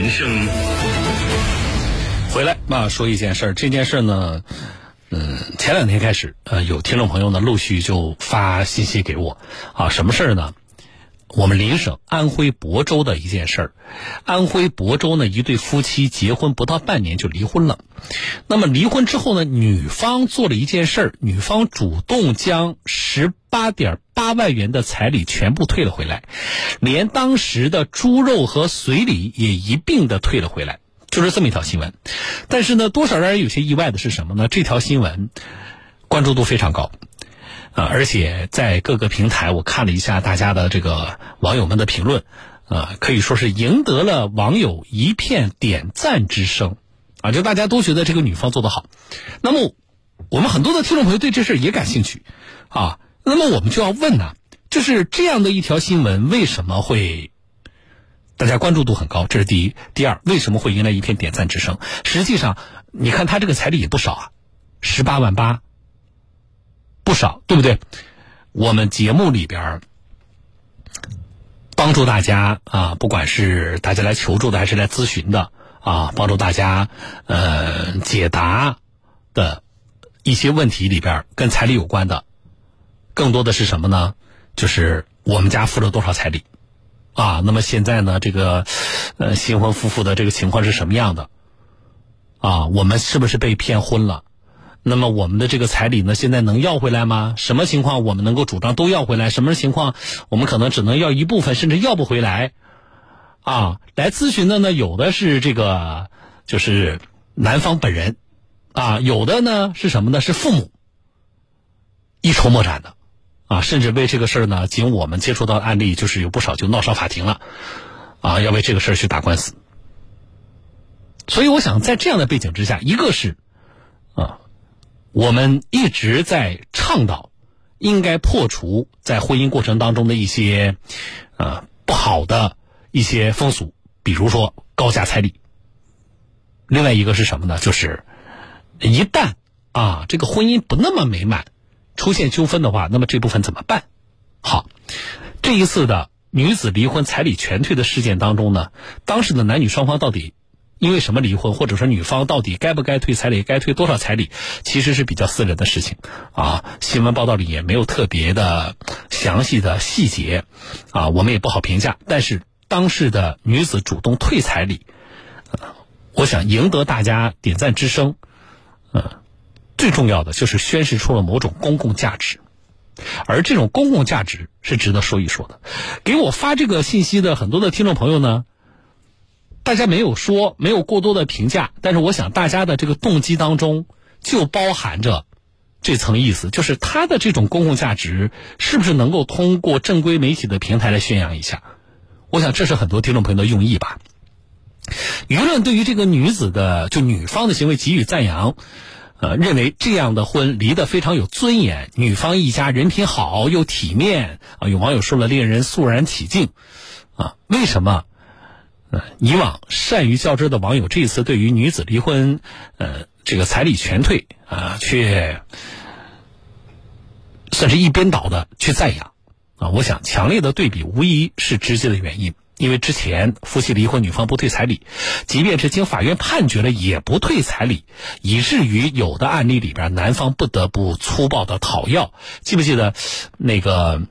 人生。回来嘛，说一件事儿。这件事儿呢，嗯，前两天开始，呃，有听众朋友呢陆续就发信息给我，啊，什么事儿呢？我们邻省安徽亳州的一件事儿，安徽亳州呢一对夫妻结婚不到半年就离婚了。那么离婚之后呢，女方做了一件事儿，女方主动将十八点八万元的彩礼全部退了回来，连当时的猪肉和随礼也一并的退了回来，就是这么一条新闻。但是呢，多少让人有些意外的是什么呢？这条新闻关注度非常高。啊，而且在各个平台，我看了一下大家的这个网友们的评论，啊，可以说是赢得了网友一片点赞之声，啊，就大家都觉得这个女方做得好。那么，我们很多的听众朋友对这事也感兴趣，啊，那么我们就要问呢，就是这样的一条新闻为什么会大家关注度很高？这是第一。第二，为什么会迎来一片点赞之声？实际上，你看他这个彩礼也不少啊，十八万八。不少，对不对？我们节目里边帮助大家啊，不管是大家来求助的还是来咨询的啊，帮助大家呃解答的一些问题里边，跟彩礼有关的，更多的是什么呢？就是我们家付了多少彩礼啊？那么现在呢，这个呃新婚夫妇的这个情况是什么样的啊？我们是不是被骗婚了？那么我们的这个彩礼呢，现在能要回来吗？什么情况我们能够主张都要回来？什么情况我们可能只能要一部分，甚至要不回来？啊，来咨询的呢，有的是这个就是男方本人，啊，有的呢是什么呢？是父母一筹莫展的，啊，甚至为这个事儿呢，仅我们接触到的案例就是有不少就闹上法庭了，啊，要为这个事儿去打官司。所以我想在这样的背景之下，一个是。我们一直在倡导，应该破除在婚姻过程当中的一些，呃不好的一些风俗，比如说高价彩礼。另外一个是什么呢？就是一旦啊这个婚姻不那么美满，出现纠纷的话，那么这部分怎么办？好，这一次的女子离婚彩礼全退的事件当中呢，当时的男女双方到底？因为什么离婚，或者说女方到底该不该退彩礼，该退多少彩礼，其实是比较私人的事情啊。新闻报道里也没有特别的详细的细节啊，我们也不好评价。但是当事的女子主动退彩礼，我想赢得大家点赞之声，嗯，最重要的就是宣示出了某种公共价值，而这种公共价值是值得说一说的。给我发这个信息的很多的听众朋友呢。大家没有说，没有过多的评价，但是我想大家的这个动机当中就包含着这层意思，就是他的这种公共价值是不是能够通过正规媒体的平台来宣扬一下？我想这是很多听众朋友的用意吧。舆论对于这个女子的就女方的行为给予赞扬，呃，认为这样的婚离得非常有尊严，女方一家人品好又体面啊。有网友说了，令人肃然起敬啊。为什么？以往善于较真的网友，这一次对于女子离婚，呃，这个彩礼全退啊，却算是一边倒的去赞扬啊。我想，强烈的对比无疑是直接的原因，因为之前夫妻离婚，女方不退彩礼，即便是经法院判决了，也不退彩礼，以至于有的案例里边，男方不得不粗暴的讨要。记不记得那个？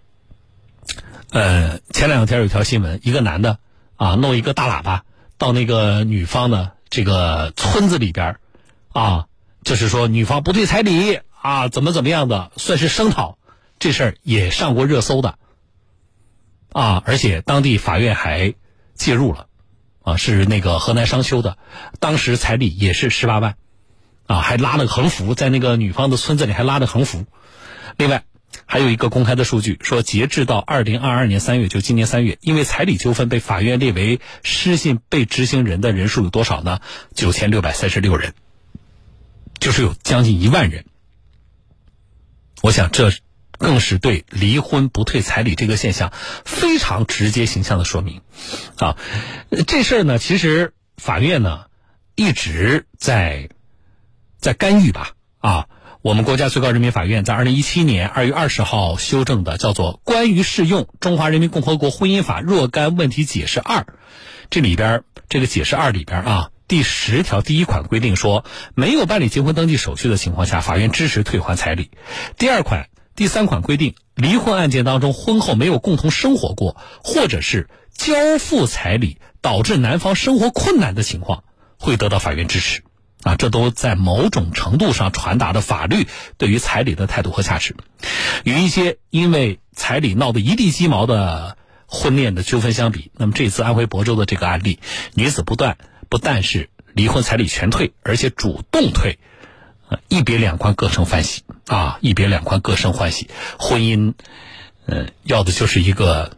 呃，前两天有条新闻，一个男的。啊，弄一个大喇叭到那个女方的这个村子里边啊，就是说女方不退彩礼啊，怎么怎么样的，算是声讨，这事儿也上过热搜的，啊，而且当地法院还介入了，啊，是那个河南商丘的，当时彩礼也是十八万，啊，还拉了个横幅，在那个女方的村子里还拉着横幅，另外。还有一个公开的数据说，截至到二零二二年三月，就今年三月，因为彩礼纠纷被法院列为失信被执行人的人数有多少呢？九千六百三十六人，就是有将近一万人。我想，这更是对离婚不退彩礼这个现象非常直接形象的说明。啊，这事儿呢，其实法院呢一直在在干预吧，啊。我们国家最高人民法院在二零一七年二月二十号修正的叫做《关于适用中华人民共和国婚姻法若干问题解释二》，这里边这个解释二里边啊，第十条第一款规定说，没有办理结婚登记手续的情况下，法院支持退还彩礼。第二款、第三款规定，离婚案件当中婚后没有共同生活过，或者是交付彩礼导致男方生活困难的情况，会得到法院支持。啊，这都在某种程度上传达的法律对于彩礼的态度和价值。与一些因为彩礼闹得一地鸡毛的婚恋的纠纷相比，那么这次安徽亳州的这个案例，女子不断不但是离婚彩礼全退，而且主动退，一别两宽各生欢喜啊！一别两宽各生欢喜，婚姻，嗯，要的就是一个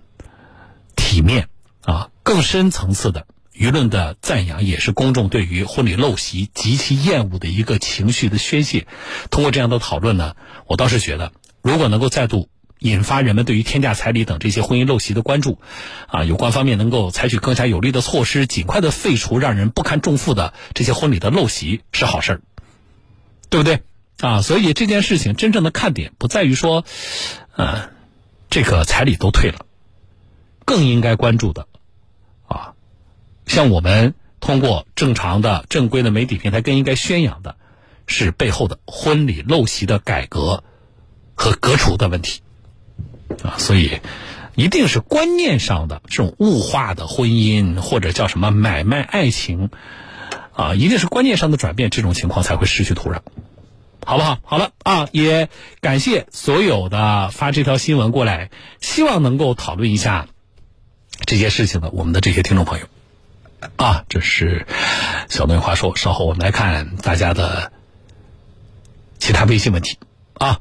体面啊，更深层次的。舆论的赞扬也是公众对于婚礼陋习极其厌恶的一个情绪的宣泄。通过这样的讨论呢，我倒是觉得，如果能够再度引发人们对于天价彩礼等这些婚姻陋习的关注，啊，有关方面能够采取更加有力的措施，尽快的废除让人不堪重负的这些婚礼的陋习，是好事儿，对不对？啊，所以这件事情真正的看点不在于说，呃，这个彩礼都退了，更应该关注的。像我们通过正常的、正规的媒体平台，更应该宣扬的，是背后的婚礼陋习的改革和革除的问题啊。所以，一定是观念上的这种物化的婚姻，或者叫什么买卖爱情啊，一定是观念上的转变，这种情况才会失去土壤，好不好？好了啊，也感谢所有的发这条新闻过来，希望能够讨论一下这些事情的我们的这些听众朋友。啊，这是小东话说。稍后我们来看大家的其他微信问题啊。